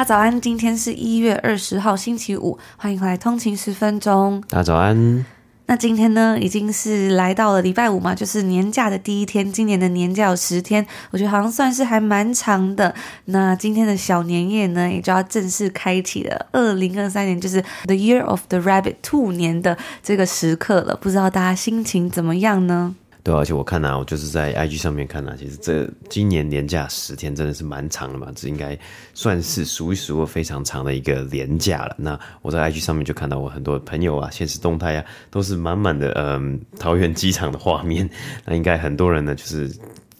大家早安，今天是一月二十号星期五，欢迎回来通勤十分钟。大家早安。那今天呢，已经是来到了礼拜五嘛，就是年假的第一天。今年的年假有十天，我觉得好像算是还蛮长的。那今天的小年夜呢，也就要正式开启了二零二三年，就是 The Year of the Rabbit 兔年的这个时刻了。不知道大家心情怎么样呢？对，而且我看啊，我就是在 IG 上面看啊，其实这今年年假十天真的是蛮长的嘛，这应该算是数一数二非常长的一个年假了。那我在 IG 上面就看到我很多朋友啊，现实动态啊，都是满满的嗯桃园机场的画面。那应该很多人呢，就是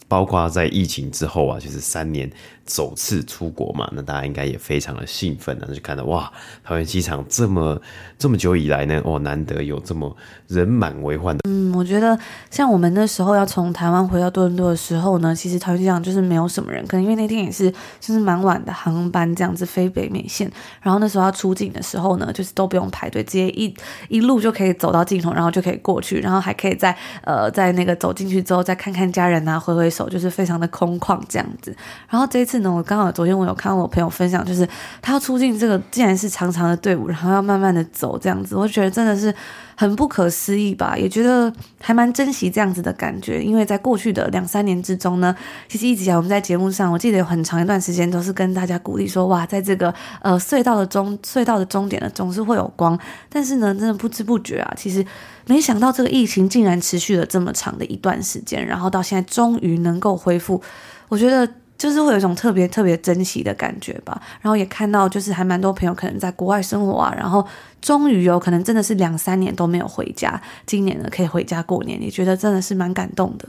包括在疫情之后啊，就是三年。首次出国嘛，那大家应该也非常的兴奋那，就看到哇，桃园机场这么这么久以来呢，哦，难得有这么人满为患的。嗯，我觉得像我们那时候要从台湾回到多伦多的时候呢，其实桃园机场就是没有什么人，可能因为那天也是就是蛮晚的航班这样子飞北美线，然后那时候要出境的时候呢，就是都不用排队，直接一一路就可以走到尽头，然后就可以过去，然后还可以在呃在那个走进去之后再看看家人啊，挥挥手，就是非常的空旷这样子。然后这一次。我刚好昨天我有看到我朋友分享，就是他要出境这个竟然是长长的队伍，然后要慢慢的走这样子，我觉得真的是很不可思议吧，也觉得还蛮珍惜这样子的感觉，因为在过去的两三年之中呢，其实一直以来我们在节目上，我记得有很长一段时间都是跟大家鼓励说，哇，在这个呃隧道的终隧道的终点呢，总是会有光，但是呢，真的不知不觉啊，其实没想到这个疫情竟然持续了这么长的一段时间，然后到现在终于能够恢复，我觉得。就是会有一种特别特别珍惜的感觉吧，然后也看到就是还蛮多朋友可能在国外生活啊，然后终于有可能真的是两三年都没有回家，今年呢可以回家过年，也觉得真的是蛮感动的。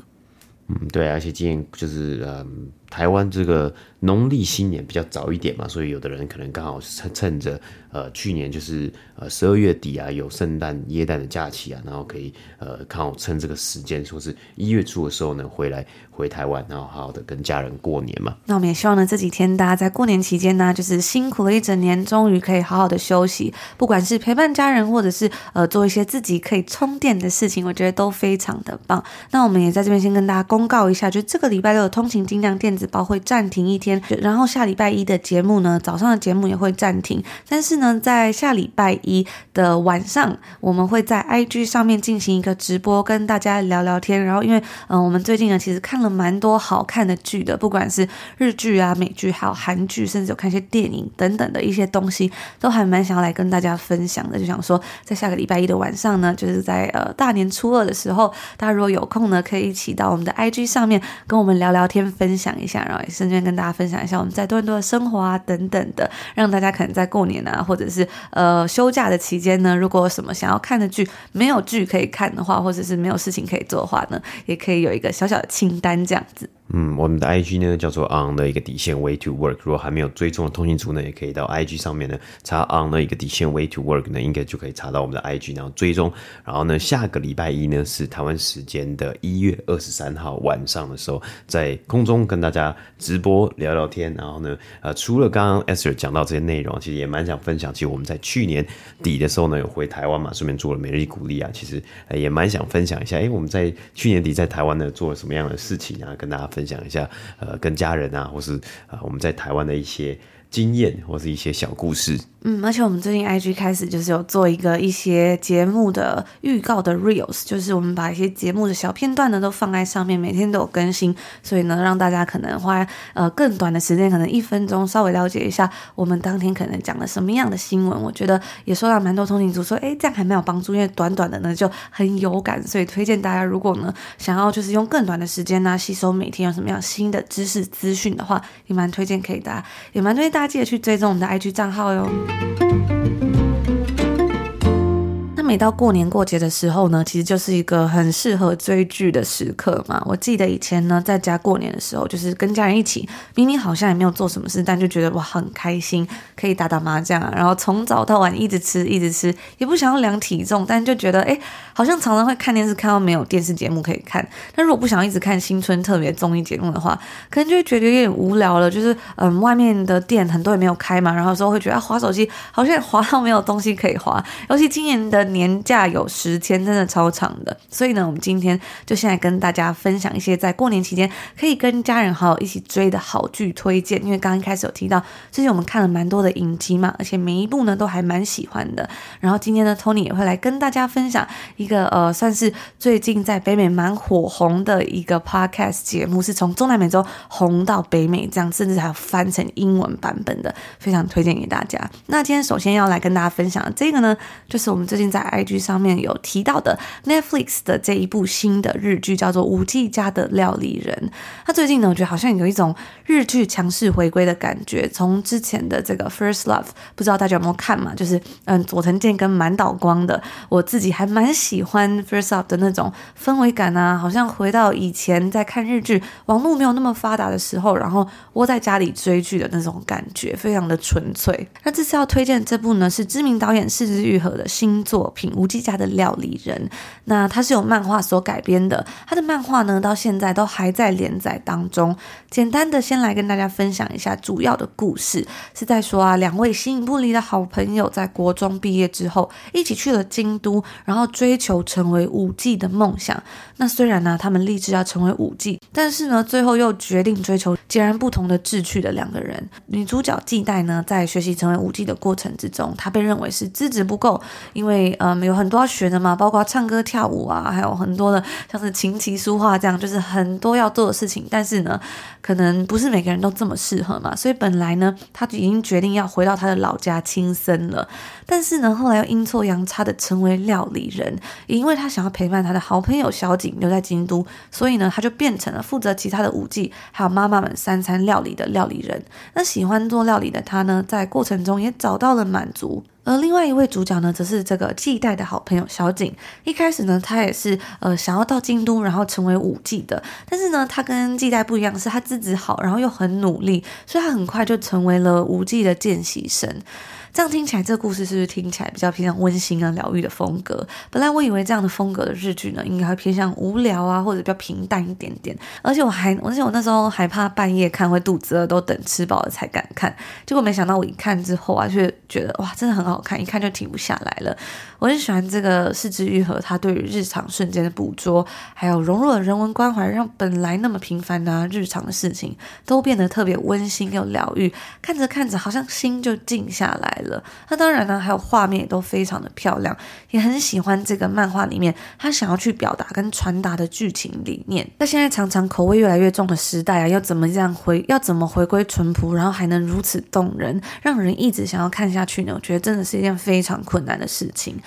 嗯，对，而且今年就是嗯，台湾这个农历新年比较早一点嘛，所以有的人可能刚好趁趁着。呃，去年就是呃十二月底啊，有圣诞耶诞的假期啊，然后可以呃看好趁这个时间，说是一月初的时候呢，回来回台湾，然后好好的跟家人过年嘛。那我们也希望呢，这几天大家在过年期间呢，就是辛苦了一整年，终于可以好好的休息，不管是陪伴家人，或者是呃做一些自己可以充电的事情，我觉得都非常的棒。那我们也在这边先跟大家公告一下，就这个礼拜六的通勤精酿电子报会暂停一天，然后下礼拜一的节目呢，早上的节目也会暂停，但是呢。在下礼拜一的晚上，我们会在 IG 上面进行一个直播，跟大家聊聊天。然后，因为嗯、我们最近呢，其实看了蛮多好看的剧的，不管是日剧啊、美剧，还有韩剧，甚至有看一些电影等等的一些东西，都还蛮想要来跟大家分享的。就想说，在下个礼拜一的晚上呢，就是在呃大年初二的时候，大家如果有空呢，可以一起到我们的 IG 上面跟我们聊聊天，分享一，然后也顺便跟大家分享一下我们在多伦多的生活啊等等的，让大家可能在过年啊，或者是呃休假的期间呢，如果有什么想要看的剧，没有剧可以看的话，或者是没有事情可以做的话呢，也可以有一个小小的清单这样子。嗯，我们的 IG 呢叫做 on 的一个底线 way to work。如果还没有追踪的通讯组呢，也可以到 IG 上面呢查 on 的一个底线 way to work 呢，应该就可以查到我们的 IG，然后追踪。然后呢，下个礼拜一呢是台湾时间的一月二十三号晚上的时候，在空中跟大家直播聊聊天。然后呢，呃，除了刚刚 Esther 讲到这些内容，其实也蛮想分享。其实我们在去年底的时候呢，有回台湾嘛，顺便做了每日鼓励啊。其实也蛮想分享一下，哎，我们在去年底在台湾呢做了什么样的事情啊，跟大家分享。分享一下，呃，跟家人啊，或是啊、我们在台湾的一些经验，或是一些小故事。嗯，而且我们最近 IG 开始就是有做一个一些节目的预告的 Reels，就是我们把一些节目的小片段呢都放在上面，每天都有更新，所以呢让大家可能花呃更短的时间，可能一分钟稍微了解一下我们当天可能讲了什么样的新闻。我觉得也收到蛮多通勤族说，哎，这样还蛮有帮助，因为短短的呢就很有感，所以推荐大家如果呢想要就是用更短的时间呢吸收每天有什么样新的知识资讯的话，也蛮推荐可以大家，也蛮推荐大大家记得去追踪我们的 IG 账号哟。每到过年过节的时候呢，其实就是一个很适合追剧的时刻嘛。我记得以前呢，在家过年的时候，就是跟家人一起，明明好像也没有做什么事，但就觉得哇很开心，可以打打麻将啊，然后从早到晚一直吃一直吃，也不想要量体重，但就觉得哎，好像常常会看电视看到没有电视节目可以看。但如果不想一直看新春特别综艺节目的话，可能就会觉得有点无聊了。就是嗯，外面的店很多也没有开嘛，然后有时候会觉得啊，滑手机好像滑到 没有东西可以滑，尤其今年的年年假有十天，真的超长的。所以呢，我们今天就先来跟大家分享一些在过年期间可以跟家人好友一起追的好剧推荐。因为刚刚一开始有提到，最近我们看了蛮多的影集嘛，而且每一部呢都还蛮喜欢的。然后今天呢，Tony 也会来跟大家分享一个呃，算是最近在北美蛮火红的一个 podcast 节目，是从中南美洲红到北美这样，甚至还有翻成英文版本的，非常推荐给大家。那今天首先要来跟大家分享的这个呢，就是我们最近在 IG 上面有提到的 Netflix 的这一部新的日剧，叫做《舞伎家的料理人》。那最近呢，我觉得好像有一种日剧强势回归的感觉。从之前的这个 First Love，不知道大家有没有看嘛？就是嗯，佐藤健跟满岛光的，我自己还蛮喜欢 First Love 的那种氛围感啊，好像回到以前在看日剧，网络没有那么发达的时候，然后窝在家里追剧的那种感觉，非常的纯粹。那这次要推荐这部呢，是知名导演是枝裕和的新作品《舞伎家的料理人》。那它是由漫画所改编的，它的漫画呢到现在都还在连载当中。简单的先来跟大家分享一下主要的故事，是在说啊，两位形影不离的好朋友在国中毕业之后，一起去了京都，然后追求成为舞伎的梦想。那虽然呢，他们立志要成为舞伎，但是呢，最后又决定追求截然不同的志趣的两个人。女主角纪代呢，在学习成为舞伎的过程之中，她被认为是资质不够，因为嗯，有很多要学的嘛，包括唱歌跳舞啊，还有很多的像是琴棋书画这样，就是很多要做的事情。但是呢，可能不是每个人都这么适合嘛，所以本来呢，他已经决定要回到他的老家青森了。但是呢，后来又阴错阳差的成为料理人，也因为他想要陪伴他的好朋友小景留在京都，所以呢，他就变成了负责其他的舞伎还有妈妈们三餐料理的料理人。那喜欢做料理的他呢，在过程中也找到了满足。而另外一位主角呢，则是这个季代的好朋友小景。一开始呢，他也是呃想要到京都，然后成为舞伎的。但是呢，他跟季代不一样，是他资质好，然后又很努力，所以他很快就成为了舞伎的见习生。这样听起来，这个故事是不是听起来比较偏向温馨啊、疗愈的风格？本来我以为这样的风格的日剧呢，应该会偏向无聊啊，或者比较平淡一点点。而且我还，而且我那时候还怕半夜看会肚子饿，都等吃饱了才敢看。结果没想到我一看之后啊，却觉得哇，真的很好看，一看就停不下来了。我很喜欢这个是枝裕和，他对于日常瞬间的捕捉，还有融入了人文关怀，让本来那么平凡、啊、日常的事情都变得特别温馨又疗愈。看着看着，好像心就静下来那当然呢，还有画面也都非常的漂亮，也很喜欢这个漫画里面他想要去表达跟传达的剧情理念。那现在常常口味越来越重的时代啊，要怎么样回，要怎么回归淳朴，然后还能如此动人，让人一直想要看下去呢？我觉得真的是一件非常困难的事情。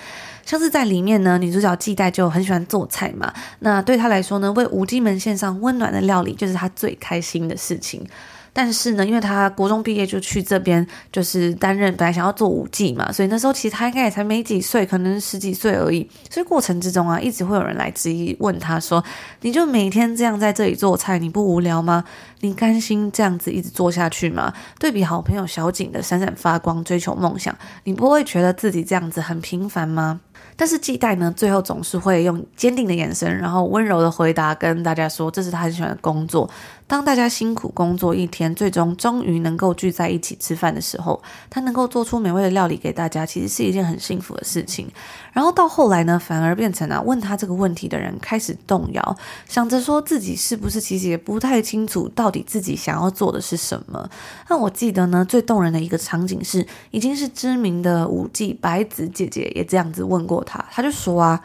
像是在里面呢，女主角季代就很喜欢做菜嘛。那对她来说呢，为无机门献上温暖的料理，就是她最开心的事情。但是呢，因为他国中毕业就去这边，就是担任本来想要做舞伎嘛，所以那时候其实他应该也才没几岁，可能十几岁而已。所以过程之中啊，一直会有人来质疑，问他说：“你就每天这样在这里做菜，你不无聊吗？你甘心这样子一直做下去吗？对比好朋友小景的闪闪发光，追求梦想，你不会觉得自己这样子很平凡吗？”但是纪代呢，最后总是会用坚定的眼神，然后温柔的回答，跟大家说，这是他很喜欢的工作。当大家辛苦工作一天，最终终于能够聚在一起吃饭的时候，他能够做出美味的料理给大家，其实是一件很幸福的事情。然后到后来呢，反而变成了问他这个问题的人开始动摇，想着说自己是不是其实也不太清楚到底自己想要做的是什么。那我记得呢，最动人的一个场景是，已经是知名的舞伎白子姐姐也这样子问过他，他就说啊。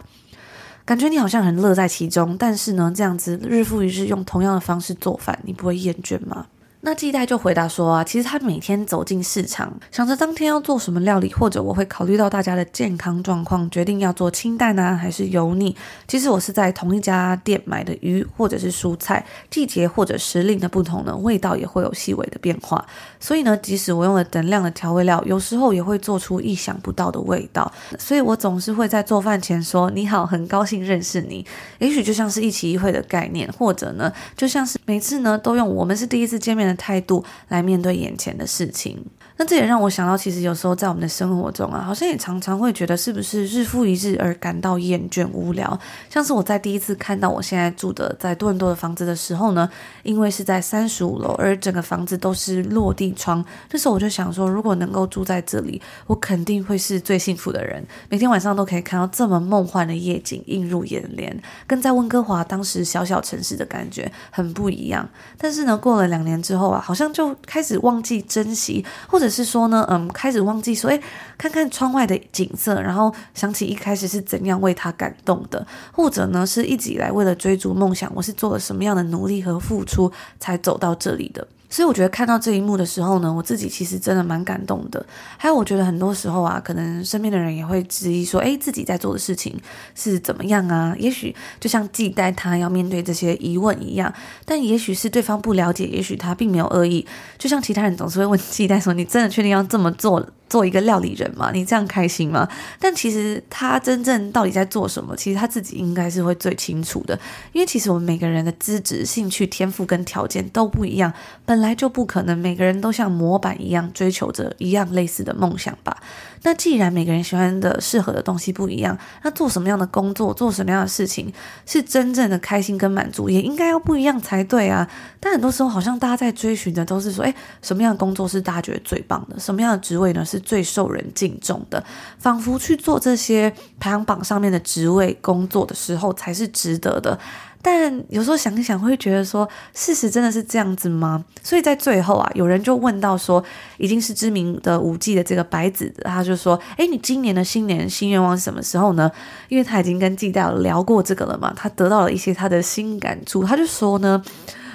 感觉你好像很乐在其中，但是呢，这样子日复一日用同样的方式做饭，你不会厌倦吗？那季代就回答说啊，其实他每天走进市场，想着当天要做什么料理，或者我会考虑到大家的健康状况，决定要做清淡啊，还是油腻。其实我是在同一家店买的鱼或者是蔬菜，季节或者时令的不同呢，味道也会有细微的变化。所以呢，即使我用了等量的调味料，有时候也会做出意想不到的味道。所以我总是会在做饭前说：“你好，很高兴认识你。”也许就像是一期一会的概念，或者呢，就像是每次呢都用我们是第一次见面的态度来面对眼前的事情。那这也让我想到，其实有时候在我们的生活中啊，好像也常常会觉得是不是日复一日而感到厌倦无聊。像是我在第一次看到我现在住的在多伦多的房子的时候呢，因为是在三十五楼，而整个房子都是落地窗，这时候我就想说，如果能够住在这里，我肯定会是最幸福的人。每天晚上都可以看到这么梦幻的夜景映入眼帘，跟在温哥华当时小小城市的感觉很不一样。但是呢，过了两年之后啊，好像就开始忘记珍惜，或者是说呢，嗯，开始忘记说，诶，看看窗外的景色，然后想起一开始是怎样为他感动的，或者呢，是一直以来为了追逐梦想，我是做了什么样的努力和付出才走到这里的。所以我觉得看到这一幕的时候呢，我自己其实真的蛮感动的。还有，我觉得很多时候啊，可能身边的人也会质疑说，诶，自己在做的事情是怎么样啊？也许就像季代他要面对这些疑问一样，但也许是对方不了解，也许他并没有恶意。就像其他人总是会问季代说：“你真的确定要这么做？”做一个料理人嘛，你这样开心吗？但其实他真正到底在做什么，其实他自己应该是会最清楚的。因为其实我们每个人的资质、兴趣、天赋跟条件都不一样，本来就不可能每个人都像模板一样追求着一样类似的梦想吧。那既然每个人喜欢的、适合的东西不一样，那做什么样的工作、做什么样的事情是真正的开心跟满足，也应该要不一样才对啊。但很多时候，好像大家在追寻的都是说，诶，什么样的工作是大家觉得最棒的？什么样的职位呢是最受人敬重的？仿佛去做这些排行榜上面的职位工作的时候，才是值得的。但有时候想一想，会觉得说，事实真的是这样子吗？所以在最后啊，有人就问到说，已经是知名的五 G 的这个白子，他就说：“哎，你今年的新年新愿望是什么时候呢？”因为他已经跟季代聊过这个了嘛，他得到了一些他的新感触，他就说呢：“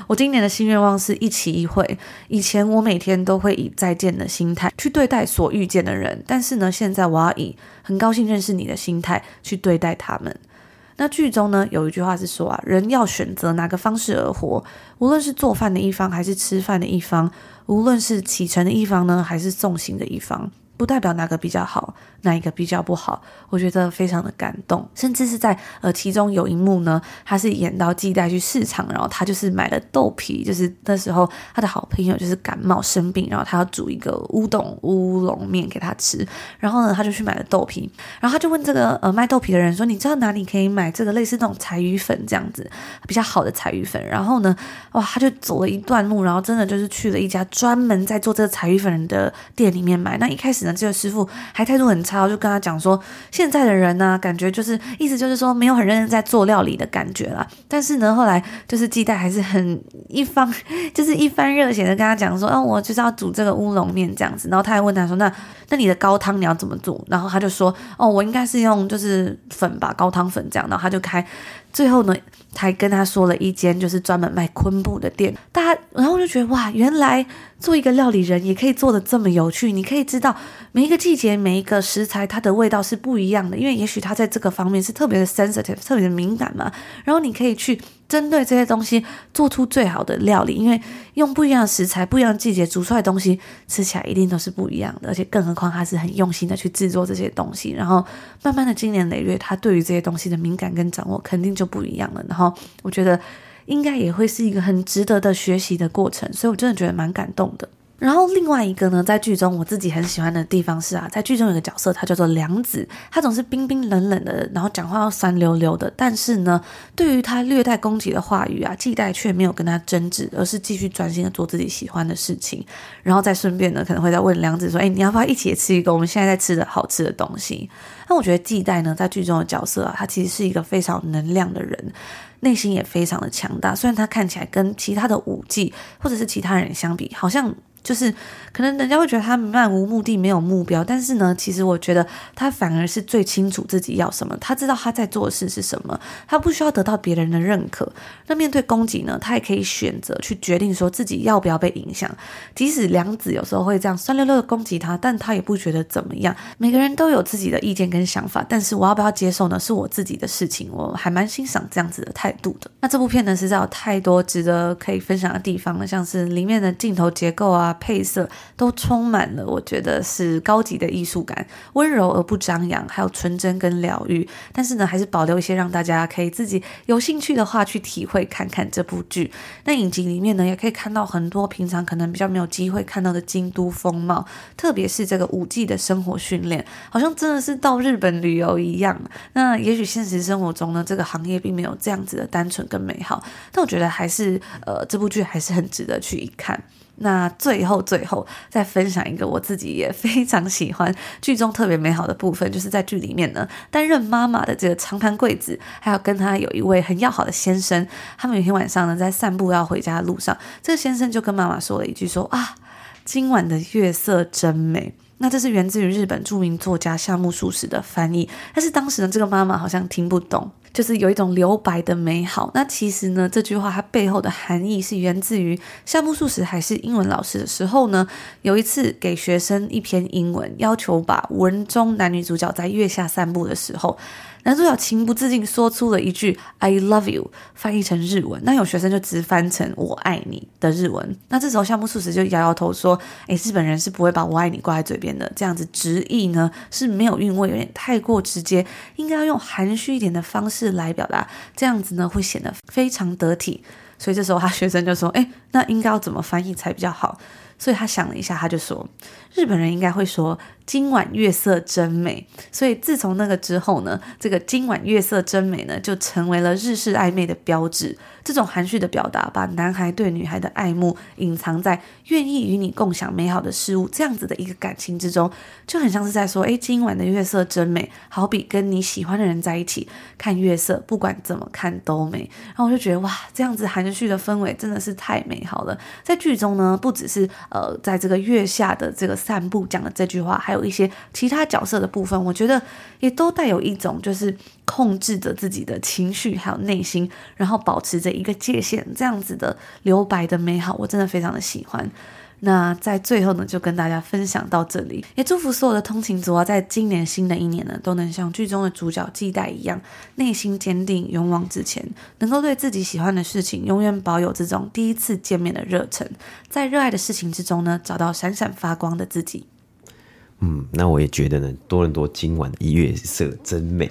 我今年的新愿望是一期一会。以前我每天都会以再见的心态去对待所遇见的人，但是呢，现在我要以很高兴认识你的心态去对待他们。”那剧中呢，有一句话是说啊，人要选择哪个方式而活，无论是做饭的一方还是吃饭的一方，无论是启程的一方呢，还是送行的一方。不代表哪个比较好，哪一个比较不好，我觉得非常的感动。甚至是在呃其中有一幕呢，他是演到季代去市场，然后他就是买了豆皮，就是那时候他的好朋友就是感冒生病，然后他要煮一个乌冬乌龙面给他吃，然后呢他就去买了豆皮，然后他就问这个呃卖豆皮的人说：“你知道哪里可以买这个类似那种柴鱼粉这样子比较好的柴鱼粉？”然后呢，哇，他就走了一段路，然后真的就是去了一家专门在做这个柴鱼粉的店里面买。那一开始。这个师傅还态度很差，就跟他讲说，现在的人呢，感觉就是意思就是说没有很认真在做料理的感觉啦。但是呢，后来就是鸡蛋还是很一方，就是一番热血的跟他讲说，哦，我就是要煮这个乌龙面这样子。然后他还问他说，那那你的高汤你要怎么煮？然后他就说，哦，我应该是用就是粉吧，高汤粉这样。然后他就开。最后呢，才跟他说了一间就是专门卖昆布的店，大家，然后我就觉得哇，原来做一个料理人也可以做的这么有趣。你可以知道每一个季节、每一个食材它的味道是不一样的，因为也许它在这个方面是特别的 sensitive、特别的敏感嘛。然后你可以去。针对这些东西做出最好的料理，因为用不一样的食材、不一样的季节煮出来的东西，吃起来一定都是不一样的。而且更何况他是很用心的去制作这些东西，然后慢慢的经年累月，他对于这些东西的敏感跟掌握肯定就不一样了。然后我觉得应该也会是一个很值得的学习的过程，所以我真的觉得蛮感动的。然后另外一个呢，在剧中我自己很喜欢的地方是啊，在剧中有个角色，他叫做梁子，他总是冰冰冷冷的，然后讲话要酸溜溜的。但是呢，对于他略带攻击的话语啊，季代却没有跟他争执，而是继续专心的做自己喜欢的事情。然后再顺便呢，可能会再问梁子说：“哎，你要不要一起吃一个我们现在在吃的好吃的东西？”那我觉得季代呢，在剧中的角色啊，他其实是一个非常能量的人，内心也非常的强大。虽然他看起来跟其他的舞技或者是其他人相比，好像。就是可能人家会觉得他漫无目的、没有目标，但是呢，其实我觉得他反而是最清楚自己要什么，他知道他在做的事是什么，他不需要得到别人的认可。那面对攻击呢，他也可以选择去决定说自己要不要被影响。即使良子有时候会这样酸溜溜的攻击他，但他也不觉得怎么样。每个人都有自己的意见跟想法，但是我要不要接受呢？是我自己的事情。我还蛮欣赏这样子的态度的。那这部片呢，实在有太多值得可以分享的地方了，像是里面的镜头结构啊。配色都充满了，我觉得是高级的艺术感，温柔而不张扬，还有纯真跟疗愈。但是呢，还是保留一些让大家可以自己有兴趣的话去体会看看这部剧。那影集里面呢，也可以看到很多平常可能比较没有机会看到的京都风貌，特别是这个五 G 的生活训练，好像真的是到日本旅游一样。那也许现实生活中呢，这个行业并没有这样子的单纯跟美好，但我觉得还是呃，这部剧还是很值得去一看。那最后，最后再分享一个我自己也非常喜欢剧中特别美好的部分，就是在剧里面呢，担任妈妈的这个长盘贵子，还有跟他有一位很要好的先生，他们有一天晚上呢，在散步要回家的路上，这个先生就跟妈妈说了一句，说啊，今晚的月色真美。那这是源自于日本著名作家夏目漱石的翻译，但是当时呢，这个妈妈好像听不懂。就是有一种留白的美好。那其实呢，这句话它背后的含义是源自于夏目漱石还是英文老师的时候呢，有一次给学生一篇英文，要求把文中男女主角在月下散步的时候。男主角情不自禁说出了一句 "I love you"，翻译成日文。那有学生就直翻成"我爱你"的日文。那这时候夏目漱石就摇摇头说：“诶，日本人是不会把我爱你挂在嘴边的，这样子直译呢是没有韵味，有点太过直接，应该要用含蓄一点的方式来表达，这样子呢会显得非常得体。”所以这时候他学生就说：“诶，那应该要怎么翻译才比较好？”所以他想了一下，他就说：“日本人应该会说。”今晚月色真美，所以自从那个之后呢，这个今晚月色真美呢，就成为了日式暧昧的标志。这种含蓄的表达，把男孩对女孩的爱慕隐藏在愿意与你共享美好的事物这样子的一个感情之中，就很像是在说：哎，今晚的月色真美，好比跟你喜欢的人在一起看月色，不管怎么看都美。然后我就觉得哇，这样子含蓄的氛围真的是太美好了。在剧中呢，不只是呃，在这个月下的这个散步讲的这句话，还有。一些其他角色的部分，我觉得也都带有一种就是控制着自己的情绪还有内心，然后保持着一个界限，这样子的留白的美好，我真的非常的喜欢。那在最后呢，就跟大家分享到这里，也祝福所有的通勤族啊，在今年新的一年呢，都能像剧中的主角季代一样，内心坚定，勇往直前，能够对自己喜欢的事情永远保有这种第一次见面的热忱，在热爱的事情之中呢，找到闪闪发光的自己。嗯，那我也觉得呢，多伦多今晚的月色真美。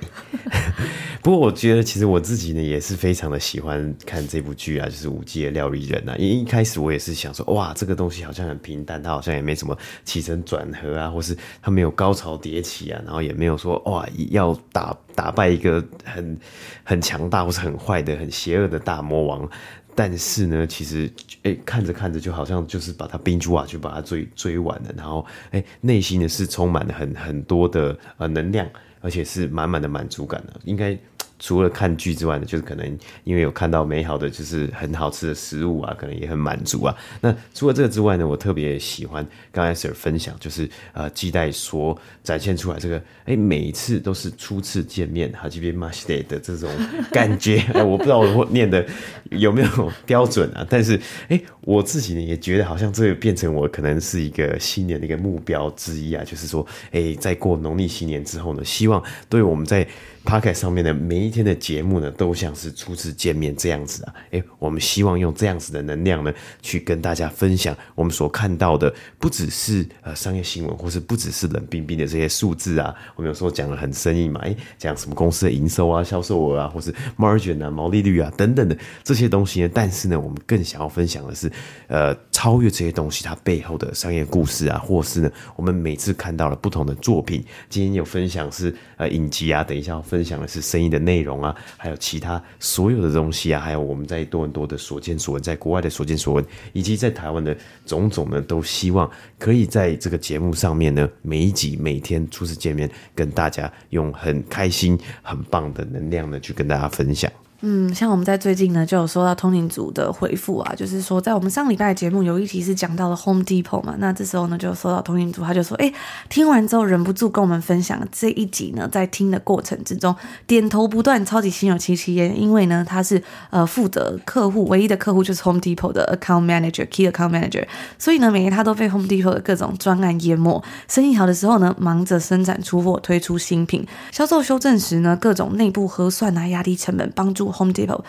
不过我觉得，其实我自己呢也是非常的喜欢看这部剧啊，就是《五 G 的料理人》啊。因为一开始我也是想说，哇，这个东西好像很平淡，它好像也没什么起承转合啊，或是它没有高潮迭起啊，然后也没有说哇要打打败一个很很强大或是很坏的、很邪恶的大魔王。但是呢，其实，哎、看着看着，就好像就是把它冰住啊就把它追追完了。然后，哎、内心呢是充满了很很多的呃能量，而且是满满的满足感的，应该。除了看剧之外呢，就是可能因为有看到美好的，就是很好吃的食物啊，可能也很满足啊。那除了这个之外呢，我特别喜欢刚才 Sir 分享，就是呃，季代所展现出来这个，哎，每一次都是初次见面，哈基边马西德的这种感觉。哎，我不知道我念的有没有标准啊，但是哎，我自己呢也觉得好像这个变成我可能是一个新年的一个目标之一啊，就是说，哎，在过农历新年之后呢，希望对我们在 Podcast 上面的每一天的节目呢，都像是初次见面这样子啊！诶，我们希望用这样子的能量呢，去跟大家分享我们所看到的，不只是呃商业新闻，或是不只是冷冰冰的这些数字啊。我们有时候讲的很生硬嘛，诶，讲什么公司的营收啊、销售额啊，或是 margin 啊、毛利率啊等等的这些东西呢。但是呢，我们更想要分享的是，呃，超越这些东西它背后的商业故事啊，或是呢，我们每次看到了不同的作品。今天有分享是呃影集啊，等一下分享的是生意的内容啊，还有其他所有的东西啊，还有我们在多伦多的所见所闻，在国外的所见所闻，以及在台湾的种种呢，都希望可以在这个节目上面呢，每一集每天初次见面，跟大家用很开心、很棒的能量呢，去跟大家分享。嗯，像我们在最近呢，就有收到通勤组的回复啊，就是说在我们上礼拜的节目有一题是讲到了 Home Depot 嘛，那这时候呢就收到通勤组，他就说，哎，听完之后忍不住跟我们分享这一集呢，在听的过程之中点头不断，超级心有戚戚焉，因为呢他是呃负责客户唯一的客户就是 Home Depot 的 Account Manager，Key Account Manager，所以呢每天他都被 Home Depot 的各种专案淹没，生意好的时候呢忙着生产出货，推出新品，销售修正时呢各种内部核算啊，压低成本，帮助 Home Depot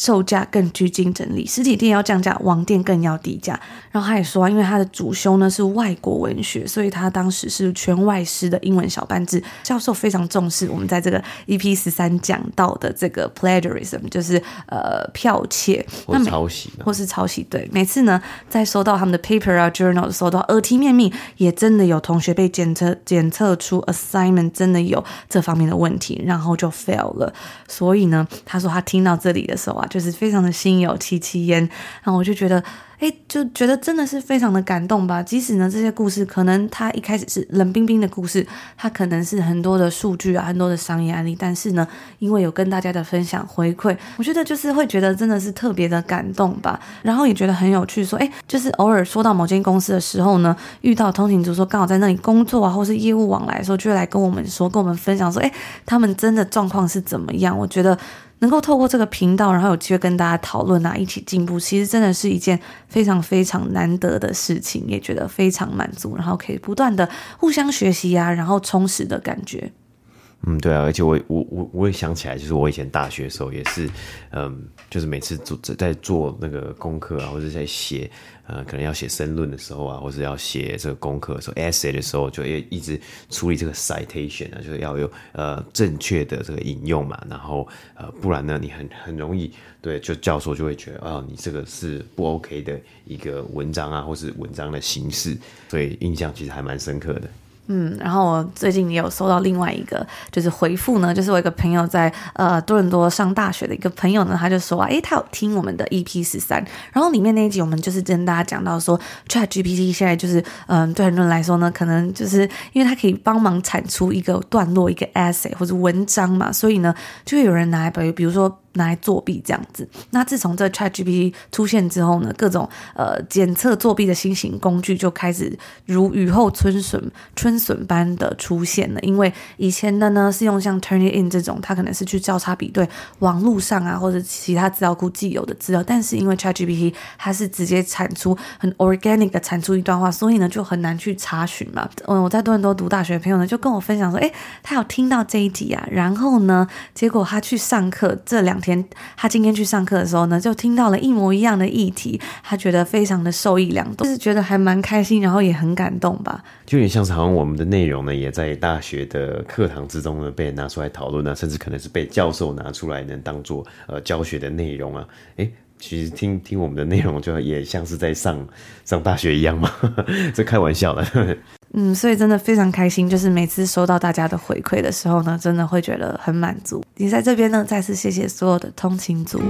售价更具竞争力，实体店要降价，网店更要低价。然后他也说，啊因为他的主修呢是外国文学，所以他当时是全外师的英文小班制，教授非常重视我们在这个 EP 十三讲到的这个 plagiarism，就是呃剽窃或抄袭，或是抄袭。对，每次呢在收到他们的 paper 啊 journal 的时候，都耳提面命，也真的有同学被检测检测出 assignment 真的有这方面的问题，然后就 fail 了。所以呢，他说他听到这里的时候啊。就是非常的心有戚戚焉，然后我就觉得，哎，就觉得真的是非常的感动吧。即使呢，这些故事可能它一开始是冷冰冰的故事，它可能是很多的数据啊，很多的商业案例，但是呢，因为有跟大家的分享回馈，我觉得就是会觉得真的是特别的感动吧。然后也觉得很有趣，说，哎，就是偶尔说到某间公司的时候呢，遇到通勤族说刚好在那里工作啊，或是业务往来的时候，就会来跟我们说，跟我们分享说，哎，他们真的状况是怎么样？我觉得。能够透过这个频道，然后有机会跟大家讨论啊，一起进步，其实真的是一件非常非常难得的事情，也觉得非常满足，然后可以不断的互相学习啊，然后充实的感觉。嗯，对啊，而且我我我我也想起来，就是我以前大学的时候也是，嗯，就是每次做在做那个功课啊，或者在写，呃，可能要写申论的时候啊，或者要写这个功课的时候，essay 的时候，就会一直处理这个 citation 啊，就是要有呃正确的这个引用嘛，然后呃，不然呢，你很很容易对，就教授就会觉得啊，你这个是不 OK 的一个文章啊，或是文章的形式，所以印象其实还蛮深刻的。嗯，然后我最近也有收到另外一个就是回复呢，就是我一个朋友在呃多伦多上大学的一个朋友呢，他就说啊，诶，他有听我们的 EP 十三，然后里面那一集我们就是跟大家讲到说，ChatGPT 现在就是嗯、对很多人来说呢，可能就是因为它可以帮忙产出一个段落、一个 essay 或者文章嘛，所以呢，就会有人拿来比比如说。拿来作弊这样子。那自从这 ChatGPT 出现之后呢，各种呃检测作弊的新型工具就开始如雨后春笋春笋般的出现了。因为以前的呢是用像 Turnitin 这种，它可能是去交叉比对网络上啊或者其他资料库既有的资料，但是因为 ChatGPT 它是直接产出很 organic 的产出一段话，所以呢就很难去查询嘛。嗯，我在多伦多读大学的朋友呢就跟我分享说，诶，他有听到这一集啊，然后呢，结果他去上课这两。天，他今天去上课的时候呢，就听到了一模一样的议题，他觉得非常的受益良多，就是觉得还蛮开心，然后也很感动吧。就有点像是好像我们的内容呢，也在大学的课堂之中呢被拿出来讨论啊，甚至可能是被教授拿出来能当做呃教学的内容啊。诶，其实听听我们的内容，就也像是在上上大学一样嘛，这开玩笑的。嗯，所以真的非常开心，就是每次收到大家的回馈的时候呢，真的会觉得很满足。你在这边呢，再次谢谢所有的通勤族。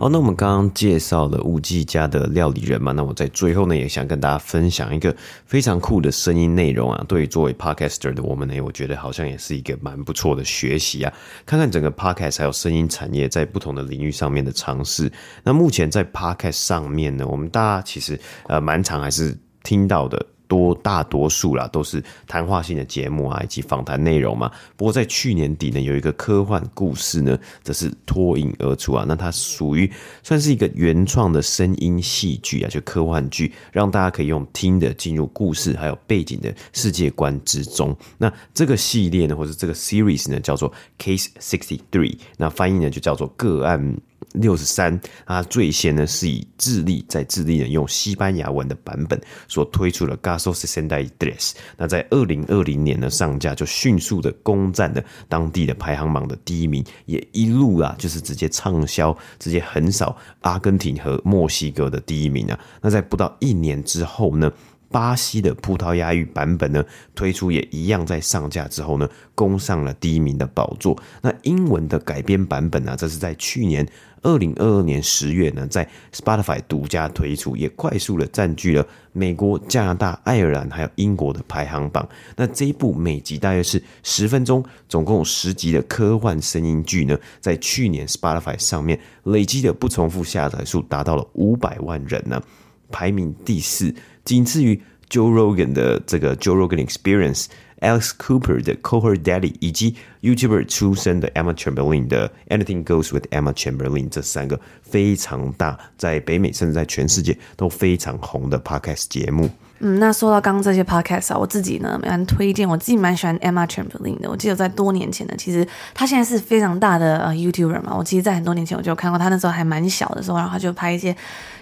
好，那我们刚刚介绍了五 G 家的料理人嘛，那我在最后呢，也想跟大家分享一个非常酷的声音内容啊。对于作为 Podcaster 的我们呢，我觉得好像也是一个蛮不错的学习啊。看看整个 Podcast 还有声音产业在不同的领域上面的尝试。那目前在 Podcast 上面呢，我们大家其实呃蛮常还是听到的。多大多数啦，都是谈话性的节目啊，以及访谈内容嘛。不过在去年底呢，有一个科幻故事呢，则是脱颖而出啊。那它属于算是一个原创的声音戏剧啊，就科幻剧，让大家可以用听的进入故事还有背景的世界观之中。那这个系列呢，或者这个 series 呢，叫做 Case Sixty Three，那翻译呢就叫做个案。六十三，它最先呢是以智利在智利人用西班牙文的版本所推出的 Caso Sesenta y Dress，那在二零二零年呢上架，就迅速的攻占了当地的排行榜的第一名，也一路啊就是直接畅销，直接横扫阿根廷和墨西哥的第一名啊。那在不到一年之后呢，巴西的葡萄牙语版本呢推出，也一样在上架之后呢，攻上了第一名的宝座。那英文的改编版本呢，这是在去年二零二二年十月呢，在 Spotify 独家推出，也快速的占据了美国、加拿大、爱尔兰还有英国的排行榜。那这一部每集大约是十分钟，总共十集的科幻声音剧呢，在去年 Spotify 上面累积的不重复下载数达到了五百万人呢，排名第四。仅次于 Joe Rogan 的这个 Joe Rogan Experience、Alex Cooper 的 Cohort Daddy 以及 YouTuber 出身的 Emma Chamberlain 的 Anything Goes with Emma Chamberlain 这三个非常大，在北美甚至在全世界都非常红的 Podcast 节目。嗯，那说到刚刚这些 podcast 啊，我自己呢蛮推荐，我自己蛮喜欢 Emma Chamberlain 的。我记得在多年前呢，其实她现在是非常大的呃 YouTuber 嘛。我其实，在很多年前我就有看过她那时候还蛮小的时候，然后他就拍一些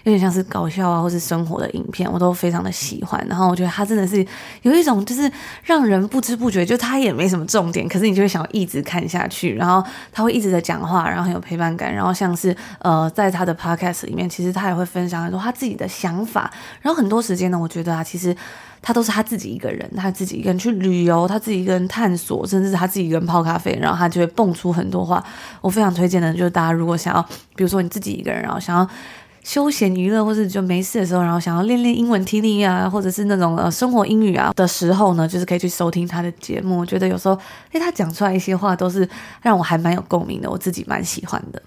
有点像是搞笑啊或是生活的影片，我都非常的喜欢。然后我觉得她真的是有一种就是让人不知不觉，就她也没什么重点，可是你就会想要一直看下去。然后她会一直在讲话，然后很有陪伴感。然后像是呃在她的 podcast 里面，其实她也会分享很多她自己的想法。然后很多时间呢，我觉得啊。其实他都是他自己一个人，他自己一个人去旅游，他自己一个人探索，甚至他自己一个人泡咖啡，然后他就会蹦出很多话。我非常推荐的，就是大家如果想要，比如说你自己一个人，然后想要休闲娱乐，或者就没事的时候，然后想要练练英文听力啊，或者是那种呃生活英语啊的时候呢，就是可以去收听他的节目。我觉得有时候，诶，他讲出来一些话都是让我还蛮有共鸣的，我自己蛮喜欢的。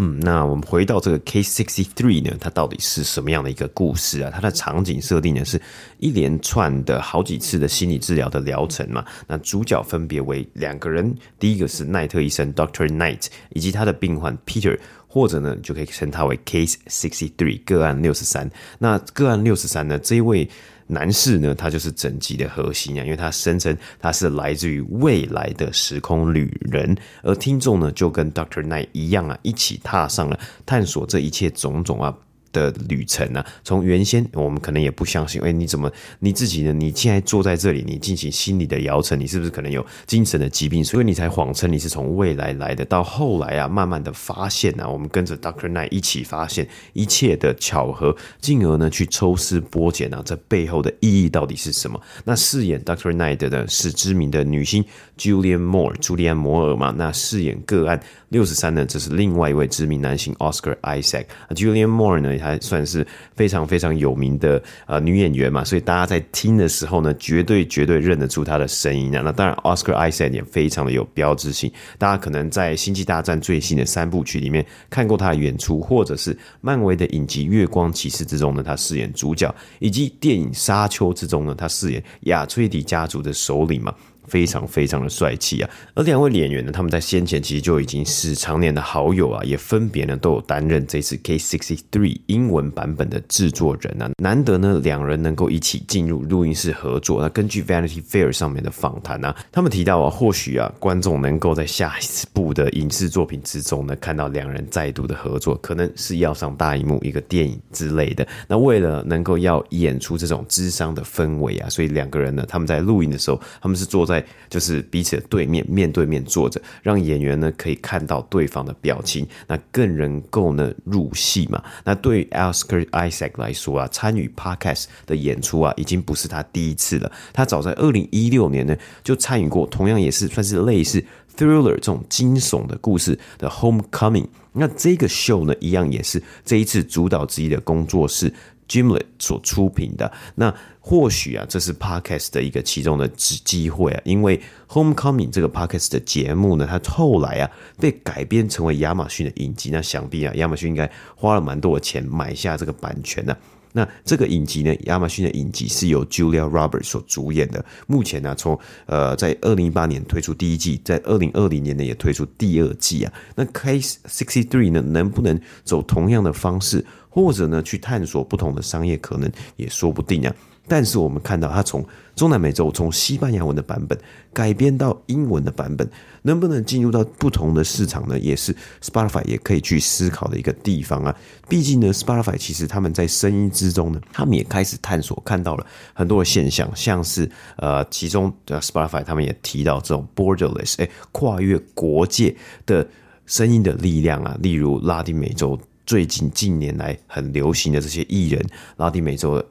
嗯，那我们回到这个 Case Sixty Three 呢，它到底是什么样的一个故事啊？它的场景设定呢，是一连串的好几次的心理治疗的疗程嘛。那主角分别为两个人，第一个是奈特医生 Doctor Knight，以及他的病患 Peter，或者呢，就可以称他为 Case Sixty Three 个案六十三。那个案六十三呢，这一位。男士呢，他就是整集的核心啊，因为他声称他是来自于未来的时空旅人，而听众呢就跟 Doctor Night 一样啊，一起踏上了探索这一切种种啊。的旅程呢、从原先我们可能也不相信，哎，你怎么你自己呢？你现在坐在这里，你进行心理的疗程，你是不是可能有精神的疾病？所以你才谎称你是从未来来的。到后来啊，慢慢的发现啊，我们跟着 Doctor Night 一起发现一切的巧合，进而呢去抽丝剥茧啊，这背后的意义到底是什么？那饰演 Doctor Night 的呢是知名的女星 Julian Moore，朱莉安·摩尔嘛。那饰演个案六十三呢，这是另外一位知名男星 Oscar Isaac，Julian Moore 呢？还算是非常非常有名的呃女演员嘛，所以大家在听的时候呢，绝对绝对认得出她的声音啊。那当然，Oscar Isaac 也非常的有标志性，大家可能在《星际大战》最新的三部曲里面看过他的演出，或者是漫威的影集《月光骑士》之中呢，他饰演主角，以及电影《沙丘》之中呢，他饰演亚崔迪家族的首领嘛。非常非常的帅气啊！而两位演员呢，他们在先前其实就已经是常年的好友啊，也分别呢都有担任这次 K sixty three 英文版本的制作人啊。难得呢两人能够一起进入录音室合作。那根据 Vanity Fair 上面的访谈啊，他们提到啊，或许啊观众能够在下一部的影视作品之中呢看到两人再度的合作，可能是要上大荧幕一个电影之类的。那为了能够要演出这种智商的氛围啊，所以两个人呢他们在录音的时候，他们是坐在就是彼此的对面，面对面坐着，让演员呢可以看到对方的表情，那更能够呢入戏嘛。那对于 Oscar Isaac 来说啊，参与 Podcast 的演出啊，已经不是他第一次了。他早在二零一六年呢就参与过，同样也是算是类似 Thriller 这种惊悚的故事的 Homecoming。那这个秀呢，一样也是这一次主导之一的工作室。Gimlet 所出品的，那或许啊，这是 Podcast 的一个其中的机机会啊，因为 Homecoming 这个 Podcast 的节目呢，它后来啊被改编成为亚马逊的影集，那想必啊，亚马逊应该花了蛮多的钱买下这个版权呢、啊。那这个影集呢，亚马逊的影集是由 Julia Roberts 所主演的。目前呢、啊，从呃在二零一八年推出第一季，在二零二零年呢也推出第二季啊。那 Case Sixty Three 呢，能不能走同样的方式？或者呢，去探索不同的商业可能也说不定啊。但是我们看到，它从中南美洲从西班牙文的版本改编到英文的版本，能不能进入到不同的市场呢？也是 Spotify 也可以去思考的一个地方啊。毕竟呢，Spotify 其实他们在声音之中呢，他们也开始探索，看到了很多的现象，像是呃，其中的 Spotify 他们也提到这种 borderless，哎，跨越国界的声音的力量啊，例如拉丁美洲。最近近年来很流行的这些艺人，拉丁美洲的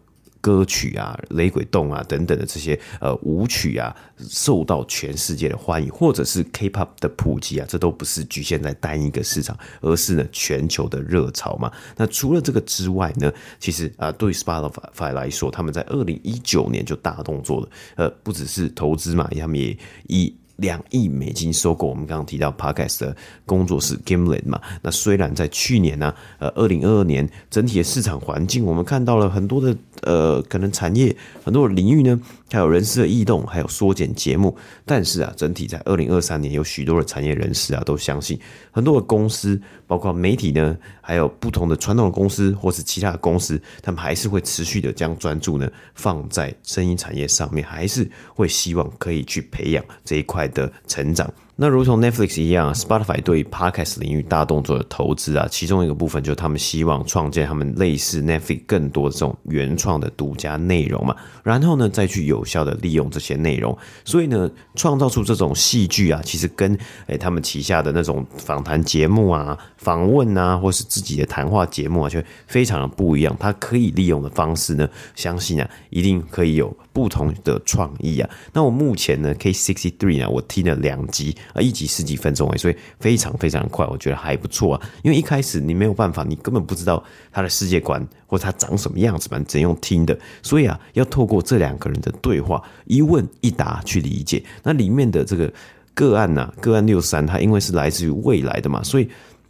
歌曲啊、雷鬼动啊等等的这些呃舞曲啊，受到全世界的欢迎，或者是 K-pop 的普及啊，这都不是局限在单一个市场，而是呢全球的热潮嘛。那除了这个之外呢，其实啊，对 Spotify 来说，他们在二零一九年就大动作了，呃，不只是投资嘛，他们也以两亿美金收购我们刚刚提到 Podcast 的工作室 Gimlet 嘛，那虽然在去年呢、呃，二零二二年整体的市场环境，我们看到了很多的呃，可能产业很多的领域呢，还有人事的异动，还有缩减节目，但是啊，整体在二零二三年，有许多的产业人士啊，都相信很多的公司，包括媒体呢，还有不同的传统的公司或是其他的公司，他们还是会持续的将专注呢放在声音产业上面，还是会希望可以去培养这一块的成长。那如同 Netflix 一样，Spotify 对于 Podcast 领域大动作的投资啊，其中一个部分就是他们希望创建他们类似 Netflix 更多的这种原创的独家内容嘛，然后呢再去有效的利用这些内容，所以呢创造出这种戏剧啊，其实跟诶他们旗下的那种访谈节目啊、访问啊，或是自己的谈话节目啊，就非常的不一样。它可以利用的方式呢，相信啊一定可以有不同的创意啊。那我目前呢，K sixty three 呢，我听了两集。啊，一集十几分钟哎，所以非常非常快，我觉得还不错啊。因为一开始你没有办法，你根本不知道他的世界观或他长什么样子嘛，只能用听的。所以啊，要透过这两个人的对话，一问一答去理解。那里面的这个个案呐、啊，个案六三，他因为是来自于未来的嘛，所以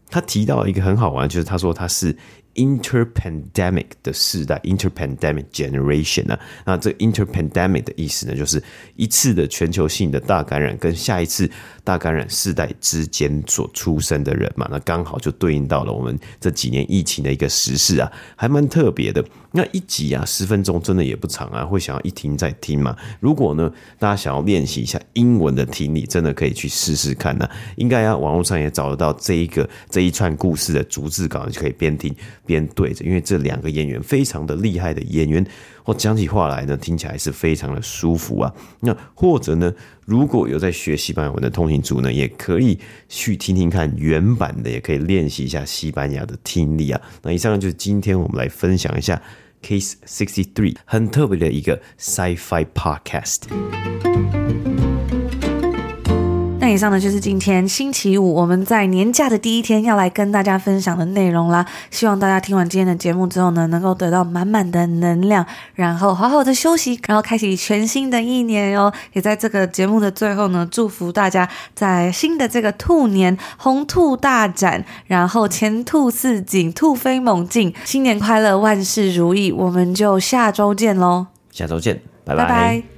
他提到一个很好玩，就是他说他是。Interpandemic 的世代，Interpandemic generation 啊，那这 Interpandemic 的意思呢，就是一次的全球性的大感染跟下一次大感染世代之间所出生的人嘛，那刚好就对应到了我们这几年疫情的一个时事啊，还蛮特别的。那一集啊，十分钟真的也不长啊，会想要一听再听嘛。如果呢，大家想要练习一下英文的听力，真的可以去试试看呢、啊。应该啊，网络上也找得到这一个这一串故事的逐字稿，就可以边听边对着。因为这两个演员非常的厉害的演员，我讲起话来呢，听起来是非常的舒服啊。那或者呢，如果有在学西班牙文的通行族呢，也可以去听听看原版的，也可以练习一下西班牙的听力啊。那以上就是今天我们来分享一下。Case sixty three，很特别的一个 Sci-Fi Podcast。 那以上呢，就是今天星期五我们在年假的第一天要来跟大家分享的内容啦。希望大家听完今天的节目之后呢，能够得到满满的能量，然后好好的休息，然后开启全新的一年哦。也在这个节目的最后呢，祝福大家在新的这个兔年红兔大展，然后前兔似锦，兔飞猛进，新年快乐，万事如意。我们就下周见喽！下周见，拜拜。拜拜。